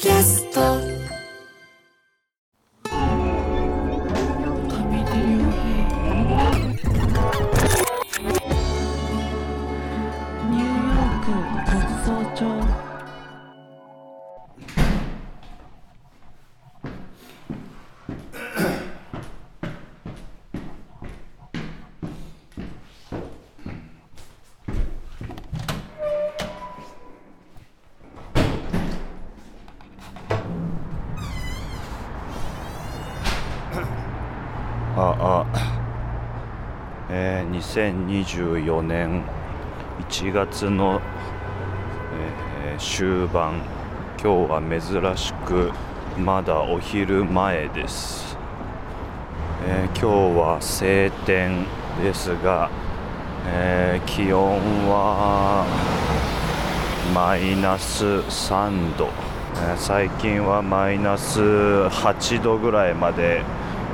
キャスト2024年1月の、えー終盤今日は珍しくまだお昼前です、えー今日は晴天ですが、えー気温はマイナス3度、えー最近はマイナス8度ぐらいまで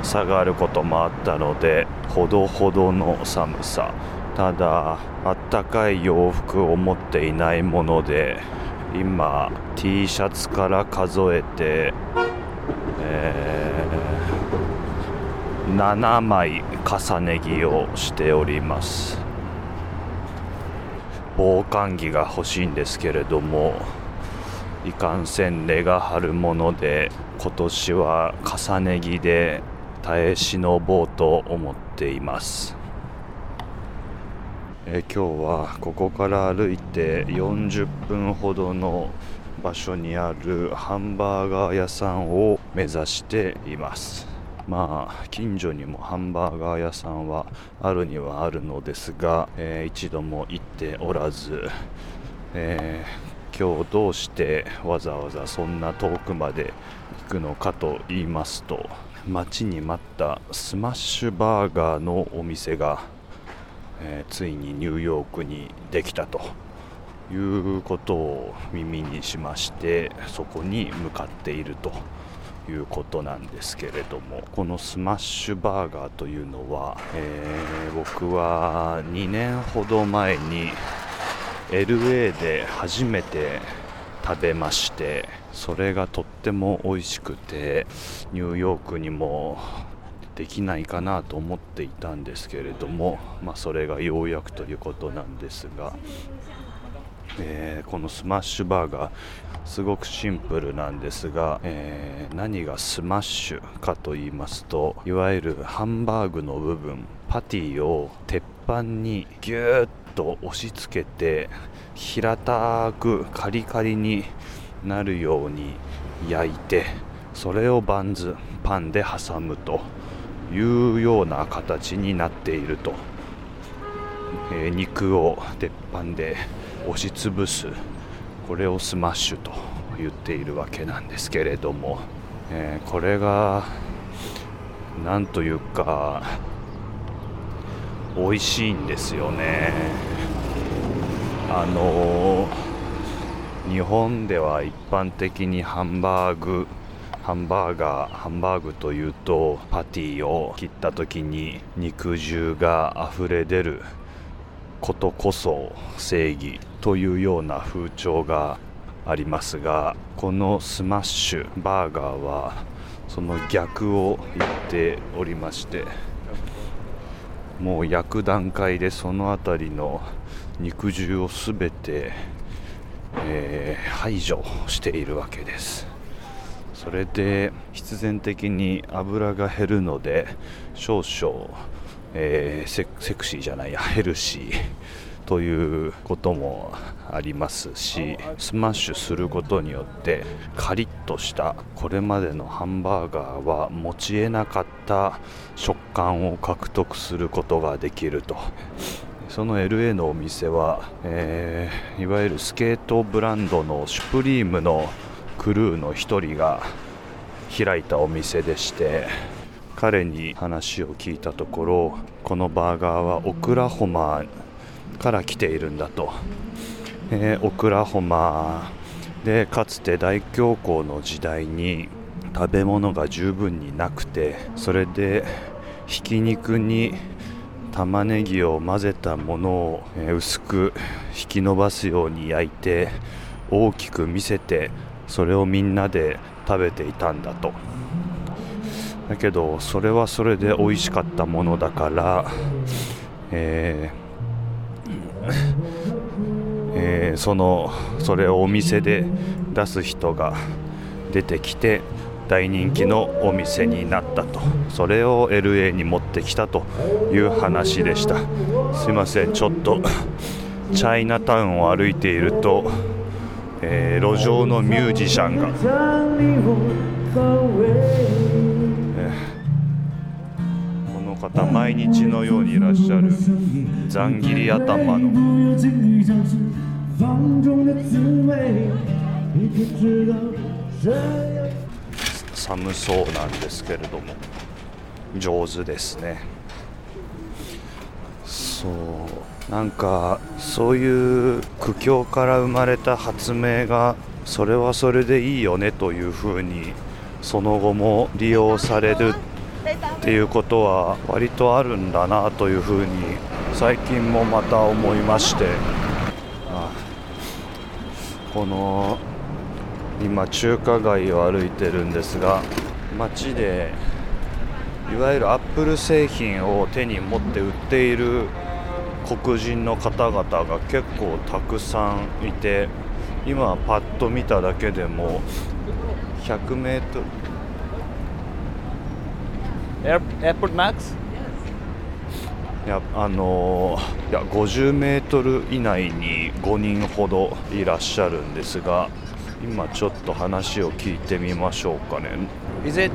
下がることもあったのでほどほどの寒さ。ただあったかい洋服を持っていないもので今 T シャツから数えて、えー7枚重ね着をしております。防寒着が欲しいんですけれどもいかんせん値が張るもので今年は重ね着で耐え忍ぼうと思っています、え今日はここから歩いて40分ほどの場所にあるハンバーガー屋さんを目指しています。まあ近所にもハンバーガー屋さんはあるにはあるのですが、えー一度も行っておらず、えー今日どうしてわざわざそんな遠くまで行くのかと言いますと待ちに待ったスマッシュバーガーのお店が、えーついにニューヨークにできたということを耳にしましてそこに向かっているということなんですけれどもこのスマッシュバーガーというのは、えー僕は2年ほど前に LA で初めて食べましてそれがとっても美味しくてニューヨークにもできないかなと思っていたんですけれども、まあ、それがようやくということなんですが、えーこのスマッシュバーガーすごくシンプルなんですが、えー何がスマッシュかと言いますといわゆるハンバーグの部分パティを鉄板にギューッと押し付けて平たくカリカリになるように焼いてそれをバンズパンで挟むというような形になっていると。えー肉を鉄板で押しつぶす。これをスマッシュと言っているわけなんですけれども、えーこれがなんというか美味しいんですよね。あの日本では一般的にハンバーグハンバーガーハンバーグというとパティを切った時に肉汁が溢れ出ることこそ正義というような風潮がありますがこのスマッシュバーガーはその逆を言っておりましてもう焼く段階でその辺りの肉汁をすべて、えー排除しているわけです。それで必然的に油が減るので少々、えーセクシーじゃないやヘルシーということもありますしスマッシュすることによってカリッとしたこれまでのハンバーガーは持ち得なかった食感を獲得することができると。その LA のお店は、えーいわゆるスケートブランドのシュプリームのクルーの一人が開いたお店でして彼に話を聞いたところこのバーガーはオクラホマから来ているんだと、えーオクラホマでかつて大恐慌の時代に食べ物が十分になくてそれでひき肉に玉ねぎを混ぜたものを薄く引き伸ばすように焼いて大きく見せてそれをみんなで食べていたんだと。だけどそれはそれで美味しかったものだから、えーえーそのそれをお店で出す人が出てきて大人気のお店になったと。それを LA に持ってきたという話でした。すいませんちょっとチャイナタウンを歩いていると、えー路上のミュージシャンが、えーこの方毎日のようにいらっしゃるざん切り頭の。寒そうなんですけれども。上手ですね。そう。なんかそういう苦境から生まれた発明がそれはそれでいいよねというふうにその後も利用されるっていうことは割とあるんだなというふうに最近もまた思いまして。この今中華街を歩いてるんですが街でいわゆるアップル製品を手に持って売っている黒人の方々が結構たくさんいて今パッと見ただけでも100メートル Air, Airport Max? いやあのーいや50メートル以内に5人ほどいらっしゃるんですが今ちょっと話を聞いてみましょうかね Is it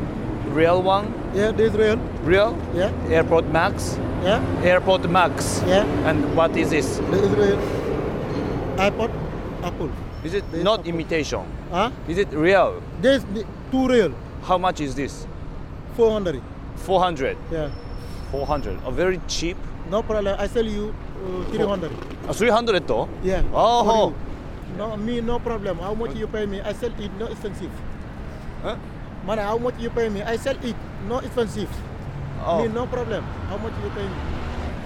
real one? Yeah, this real. Real? Yeah, Airport Max? yeah, Airport Max. yeah. And what is this? This is real. iPod, Apple. Is it This not Apple. imitation? Huh? Is it real? This two real. How much is this? 400. 400. Yeah. 400. A very cheap. No problem. I sell you uh, 300. Uh, 300 though? Yeah. Oh. No, me no problem. How much you pay me? I sell it no expensive. Huh? Money, how much you pay me? I sell it no expensive. Oh, Me no problem. How much you pay me?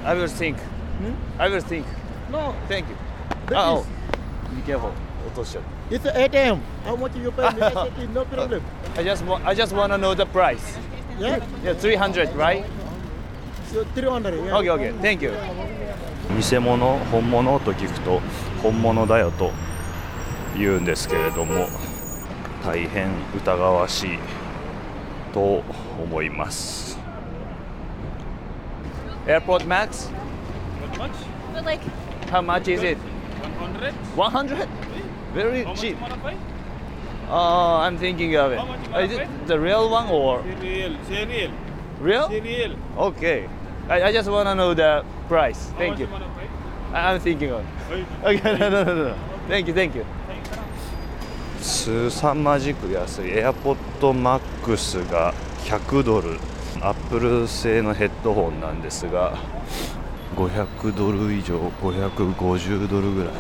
I will think. Hmm? I will think. No. Thank you. That Oh, is- be careful. 落としちゃう It's ATM. How much you pay me? I sell it no problem. I just I just want to know the price. Yeah. Yeah, 300, right? So 300. Yeah. Okay, okay. Thank you. 偽物本物と聞くと本物だよと言うんですけれども大変疑わしいと思います Airport Max? But like, How much is it? 100? Very cheap. Oh, I'm thinking of it. Uh, Is it the real one or Cereal, cereal, real? cereal. Okay. I, I just want to know the price. Thank you. I'm thinking of it. Okay, no, no, no, no. Thank you, thank you. 凄まじく安い。AirPod Max が100ドル。アップル製のヘッドホンなんですが500ドル以上550ドルぐらい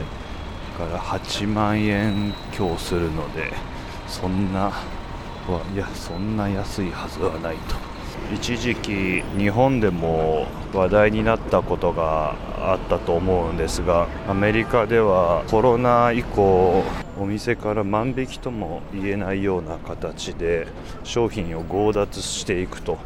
から8万円強するのでそんないやそんな安いはずはないと。一時期日本でも話題になったことがあったと思うんですがアメリカではコロナ以降お店から万引きとも言えないような形で商品を強奪していくと、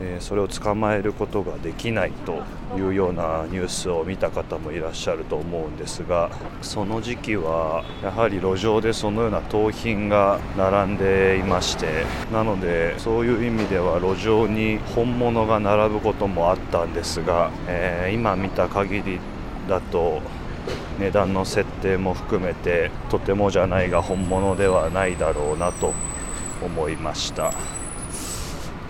えそれを捕まえることができないというようなニュースを見た方もいらっしゃると思うんですがその時期はやはり路上でそのような盗品が並んでいましてなのでそういう意味では路上に本物が並ぶこともあったんですが、え今見た限りだと値段の設定も含めてとてもじゃないが本物ではないだろうなと思いました。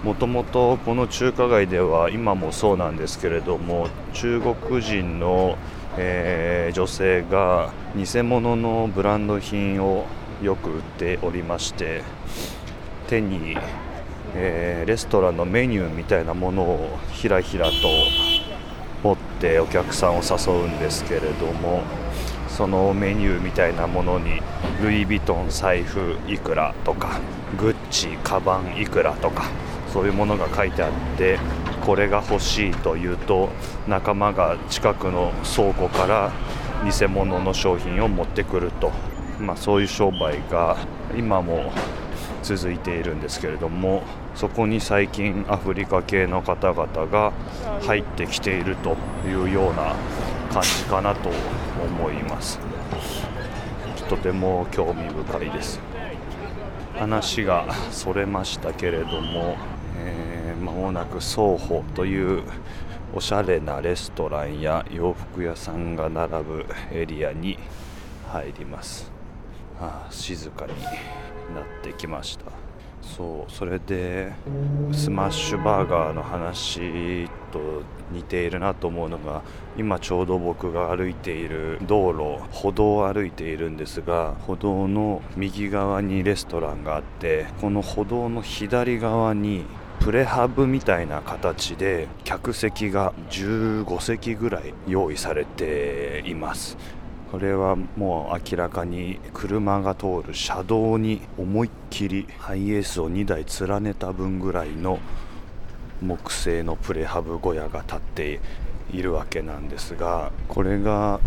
もともとこの中華街では今もそうなんですけれども中国人の、えー女性が偽物のブランド品をよく売っておりまして手に、えーレストランのメニューみたいなものをひらひらと持ってお客さんを誘うんですけれどもそのメニューみたいなものにルイ・ヴィトン財布いくらとかグッチカバンいくらとかそういうものが書いてあってこれが欲しいというと仲間が近くの倉庫から偽物の商品を持ってくると。まあ、そういう商売が今も続いているんですけれどもそこに最近アフリカ系の方々が入ってきているというような感じかなと思います。とても興味深いです。話がそれましたけれども、えー、間もなく双方というおしゃれなレストランや洋服屋さんが並ぶエリアに入ります。ああ静かになってきました。そうそれでスマッシュバーガーの話と似ているなと思うのが今ちょうど僕が歩いている道路歩道を歩いているんですが歩道の右側にレストランがあってこの歩道の左側にプレハブみたいな形で客席が15席ぐらい用意されています。これはもう明らかに車が通る車道に思いっきりハイエースを2台連ねた分ぐらいの木製のプレハブ小屋が建っているわけなんですがこれが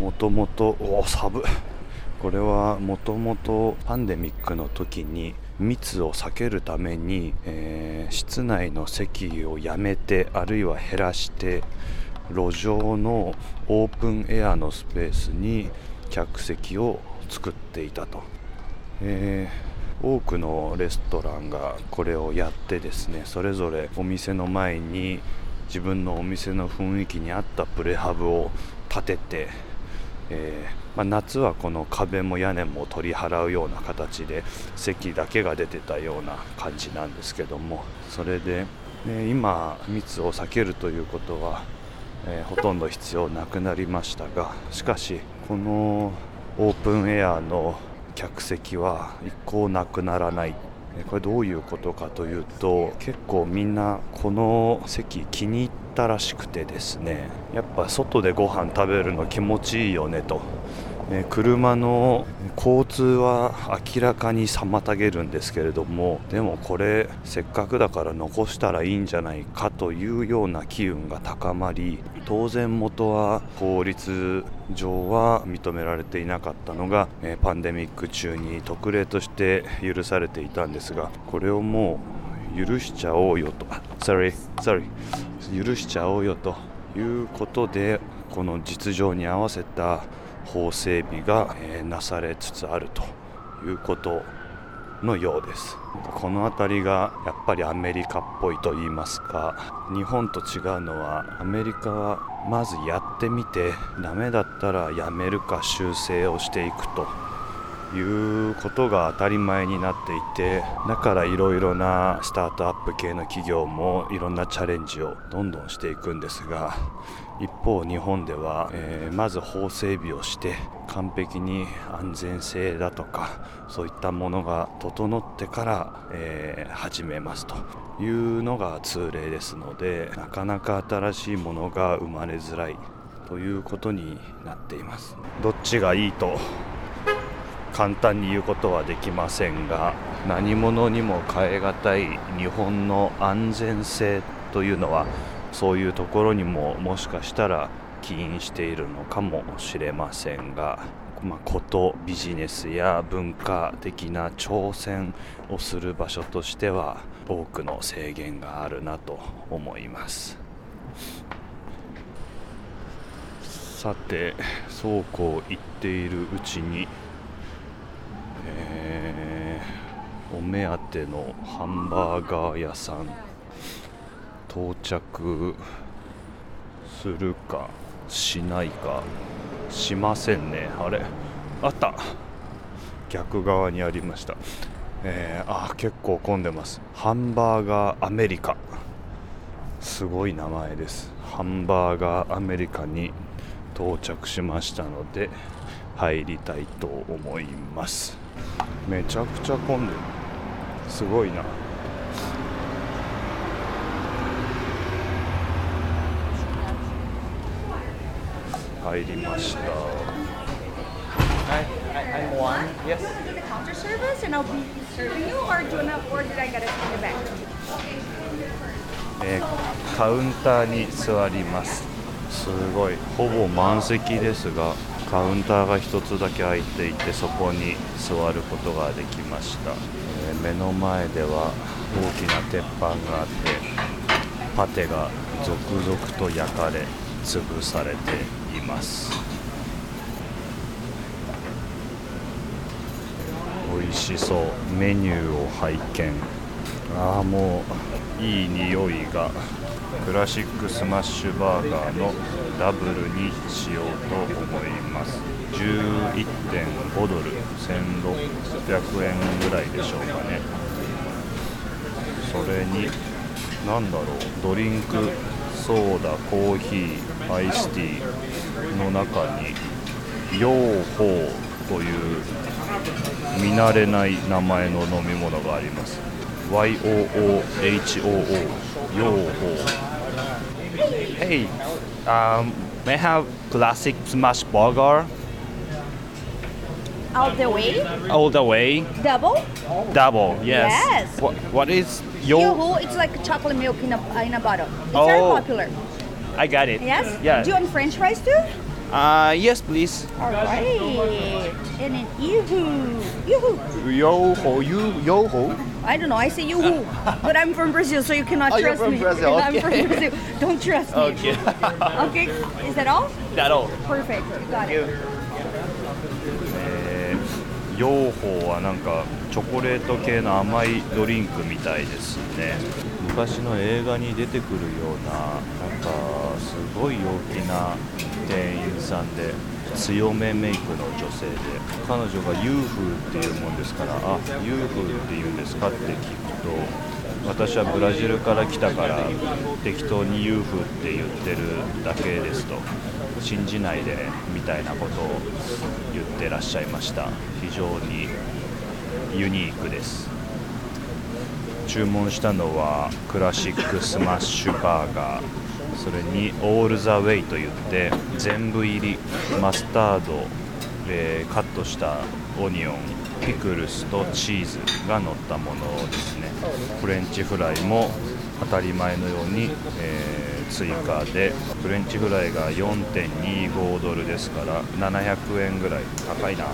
もともとお寒これはもともとパンデミックの時に密を避けるために、えー、室内の席をやめてあるいは減らして路上のオープンエアのスペースに客席を作っていたと、えー、多くのレストランがこれをやってですねそれぞれお店の前に自分のお店の雰囲気に合ったプレハブを立てて、えー、まあ、夏はこの壁も屋根も取り払うような形で席だけが出てたような感じなんですけどもそれで、ね、今密を避けるということはえー、ほとんど必要なくなりましたがしかしこのオープンエアの客席は一向なくならない。これどういうことかというと結構みんなこの席気に入ったらしくてですね。やっぱ外でご飯食べるの気持ちいいよねと。車の交通は明らかに妨げるんですけれどもでもこれせっかくだから残したらいいんじゃないかというような機運が高まり当然元は法律上は認められていなかったのが、パンデミック中に特例として許されていたんですがこれをもう許しちゃおうよと。sorry sorry. 許しちゃおうよということでこの実情に合わせた法整備が、えなされつつあるということのようです。この辺りがやっぱりアメリカっぽいと言いますか日本と違うのはアメリカはまずやってみてダメだったらやめるか修正をしていくと。いうことが当たり前になっていてだからいろいろなスタートアップ系の企業もいろんなチャレンジをどんどんしていくんですが一方日本では、えー、まず法整備をして完璧に安全性だとかそういったものが整ってから、えー、始めますというのが通例ですのでなかなか新しいものが生まれづらいということになっています。どっちがいいと簡単に言うことはできませんが何者にも代え難い日本の安全性というのはそういうところにももしかしたら起因しているのかもしれませんが、まあ、ことビジネスや文化的な挑戦をする場所としては多くの制限があるなと思います。さてそうこう言っているうちに、えー、お目当てのハンバーガー屋さん到着するかしないかしませんね。あれあった。逆側にありました。えー、あ結構混んでます。ハンバーガーアメリカ。すごい名前です。ハンバーガーアメリカに到着しましたので入りたいと思います。めちゃくちゃ混んでる。すごいな。入りました。カウンターに座ります。すごい。ほぼ満席ですが。カウンターが1つだけ開いていてそこに座ることができました、えー目の前では大きな鉄板があってパテが続々と焼かれ潰されています。美味しそう。メニューを拝見。ああもういい匂いが。クラシックスマッシュバーガーのダブルにしようと思います。11.5ドル1600円ぐらいでしょうかね。それに何だろう。ドリンクソーダコーヒーアイスティーの中にヨーホーという見慣れない名前の飲み物があります。YOOHOO ヨーホー。Hey, um, may I have classic smash burger All the way? all the way? Double? Double, yes. Yes. What, what is your? Yoo-hoo, it's like chocolate milk in a, in a bottle. It's very Oh. popular. I got it. Yes? Yeah. Do you want french fries too? Uh, yes, please. Alright. And then yoo-hoo. Yoo-hoo. Yo ho, you yo ho. I don't know, I say yoo-hoo. but I'm from Brazil, so you cannot Oh, you're trust from me. Brazil, I'm from okay. Brazil. Don't trust me. Okay. Okay, is that all? That all. Perfect. Got it. えー、ヨーホーはなんかチョコレート系の甘いドリンクみたいですね昔の映画に出てくるようななんかすごい陽気な店員さんで強めメイクの女性で彼女がユーフーっていうもんですからあユーフーって言うんですかって聞くと私はブラジルから来たから適当にユーフーって言ってるだけですと信じないでみたいなことを言ってらっしゃいました。非常にユニークです。注文したのはクラシックスマッシュバーガー。それに All the Way といって全部入りマスタード、えーカットしたオニオンピクルスとチーズが乗ったものですねフレンチフライも当たり前のように、えー追加でフレンチフライが4.25ドルですから700円ぐらい高いな、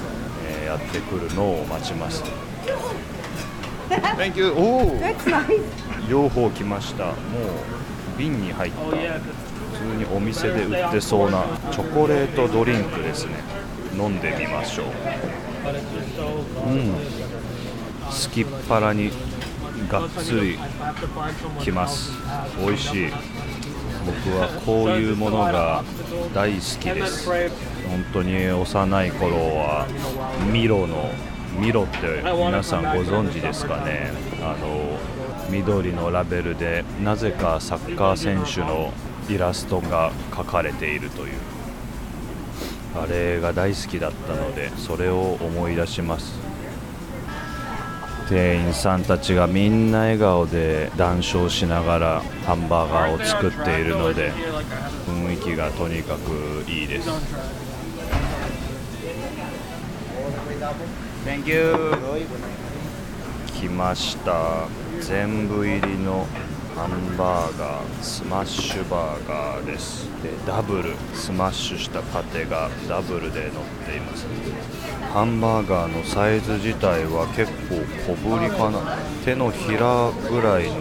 えーやってくるのを待ちます。Thank you おお That's nice. 両方来ました。もう瓶に入った。普通にお店で売ってそうなチョコレートドリンクですね。飲んでみましょう。うん。すきっ腹にがっつりきます。美味しい。僕はこういうものが大好きです。本当に幼い頃はミロのミロって皆さんご存知ですかね。あの緑のラベルでなぜかサッカー選手のイラストが描かれているというあれが大好きだったのでそれを思い出します。店員さんたちがみんな笑顔で談笑しながらハンバーガーを作っているので雰囲気がとにかくいいです。Thank you 来ました全部入りのハンバーガースマッシュバーガーです。でダブルスマッシュしたパテがダブルで乗っています。ハンバーガーのサイズ自体は結構小ぶりかな。手のひらぐらいの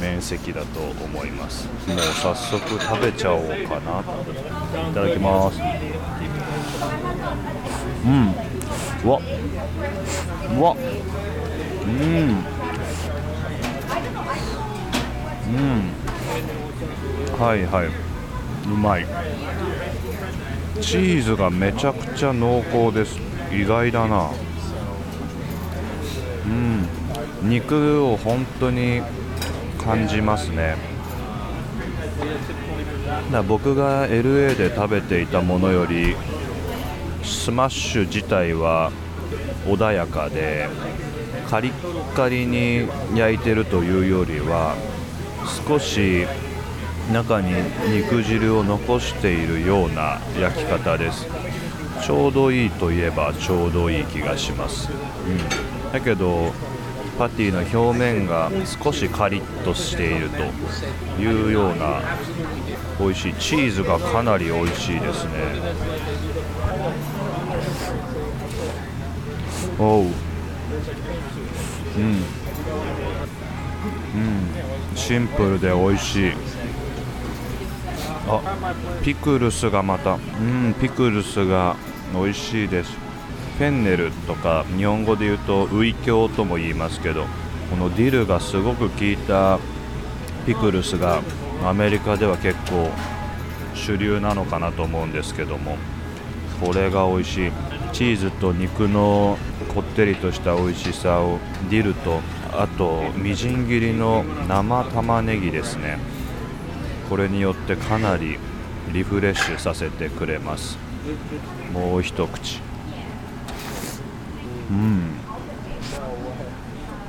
面積だと思います。もう早速食べちゃおうかな。いただきます。うん。うわ。うわ。うん。うん。はいはい。うまい。チーズがめちゃくちゃ濃厚です。意外だな。うん。肉を本当に感じますね。だ僕が LA で食べていたものよりスマッシュ自体は穏やかでカリッカリに焼いてるというよりは少し中に肉汁を残しているような焼き方です。ちょうどいいといえばちょうどいい気がします、うん、だけどパティの表面が少しカリッとしているというような美味しいチーズがかなり美味しいですね。おう。うん。うん。シンプルで美味しい。あピクルスがまた。うんピクルスが美味しいです。フェンネルとか日本語で言うとウイキョウとも言いますけどこのディルがすごく効いたピクルスがアメリカでは結構主流なのかなと思うんですけどもこれが美味しい。チーズと肉のこってりとした美味しさをディルとあとみじん切りの生玉ねぎですね。これによってかなりリフレッシュさせてくれます。もう一口。うん。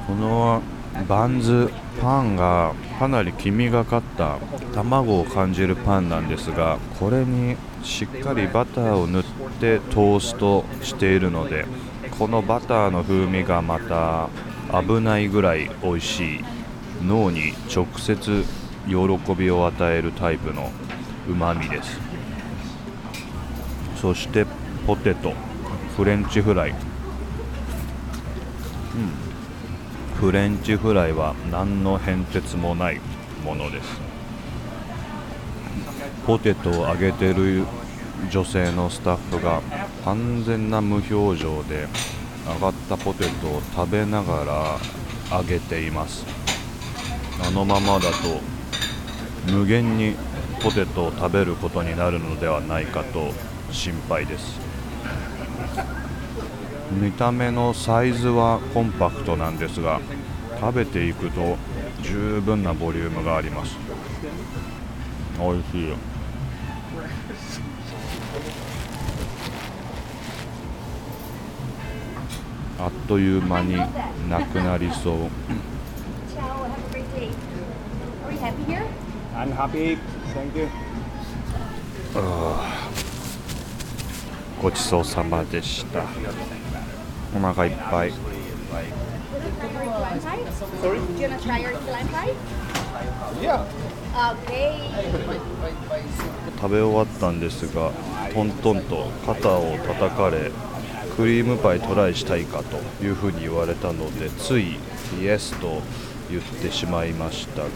このバンズパンがかなり黄身がかった卵を感じるパンなんですがこれにしっかりバターを塗ってトーストしているのでこのバターの風味がまた危ないぐらい美味しい脳に直接喜びを与えるタイプのうまみです。そしてポテト。フレンチフライ。うん。フレンチフライは何の変哲もないものです。ポテトを揚げてる女性のスタッフが完全な無表情で揚がったポテトを食べながら揚げています。あのままだと無限にポテトを食べることになるのではないかと心配です。見た目のサイズはコンパクトなんですが食べていくと十分なボリュームがあります。美味しいあっという間になくなりそう。ごちそうさまでした。お腹いっぱい。食べ終わったんですがトントンと肩を叩かれクリームパイトライしたいかというふうに言われたのでついイエスと言ってしまいましたが、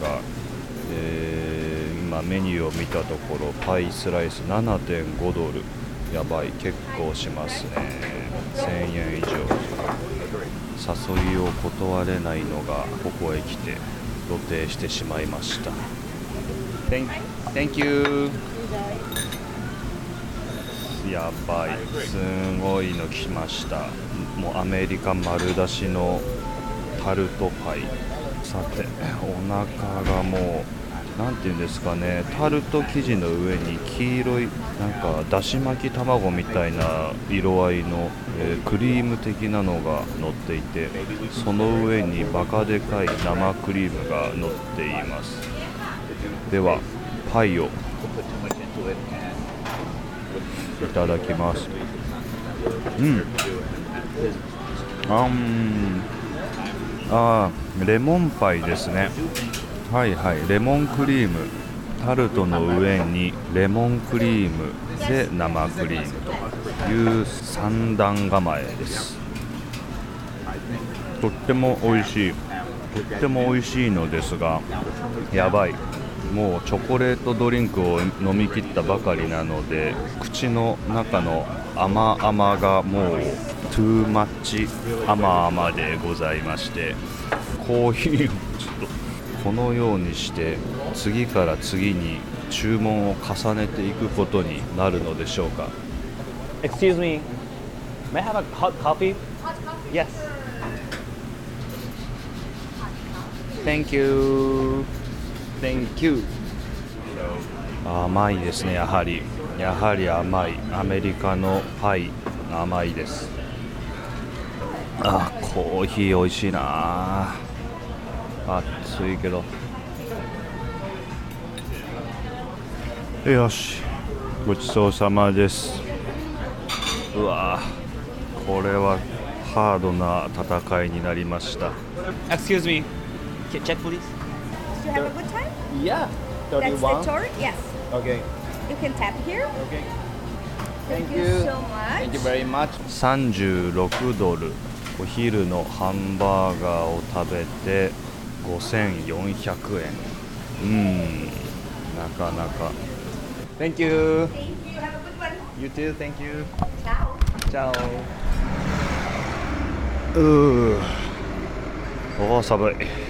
えー今メニューを見たところパイスライス7.5ドル。やばい結構しますね。1000円以上。誘いを断れないのがここへ来て露呈してしまいました。Thank, you. やばいすごいの来ました。もうアメリカ丸出しのタルトパイ。さてお腹がもうなんていうんですかね。タルト生地の上に黄色いなんかだし巻き卵みたいな色合いの、えークリーム的なのが乗っていてその上にバカでかい生クリームが乗っています。ではパイをいただきます。うん。あん。あレモンパイですね。はいはい。レモンクリーム。タルトの上にレモンクリームで生クリームという三段構えです。とっても美味しい。とっても美味しいのですがやばい。もうチョコレートドリンクを飲み切ったばかりなので口の中の甘々がもうトゥーマッチ甘々でございましてコーヒーをちょっとこのようにして次から次に注文を重ねていくことになるのでしょうか？Excuse me. May I have a hot coffee? Yes. Thank you. Thank you. 甘いですねやはり。やはり甘い。アメリカのパイ甘いです。あコーヒー美味しいな。暑いけど。よし。ごちそうさまです。うわこれはハードな戦いになりました。Excuse me. Check please. Yeah. That's the 31. tour? Yes. Okay. You can tap here. Okay. Thank, Thank you you. so much. Thank you very much. 36ドルお昼のハンバーガーを食べて5400円うんなかなか Thank you Thank you. Have a good one. You too, thank you Ciao. チャオうーおー寒い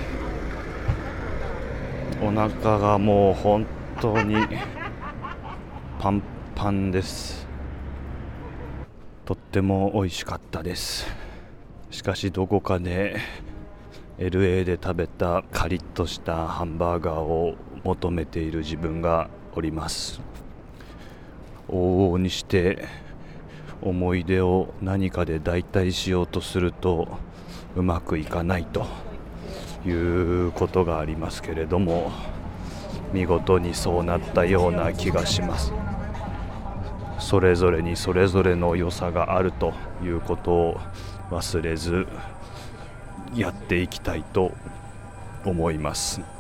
お腹がもう本当に パンパンです。とっても美味しかったです。しかしどこかで LA で食べたカリッとしたハンバーガーを求めている自分がおります。往々にして思い出を何かで代替しようとするとうまくいかないということがありますけれども見事にそうなったような気がしますそれぞれにそれぞれの良さがあるということを忘れずやっていきたいと思います。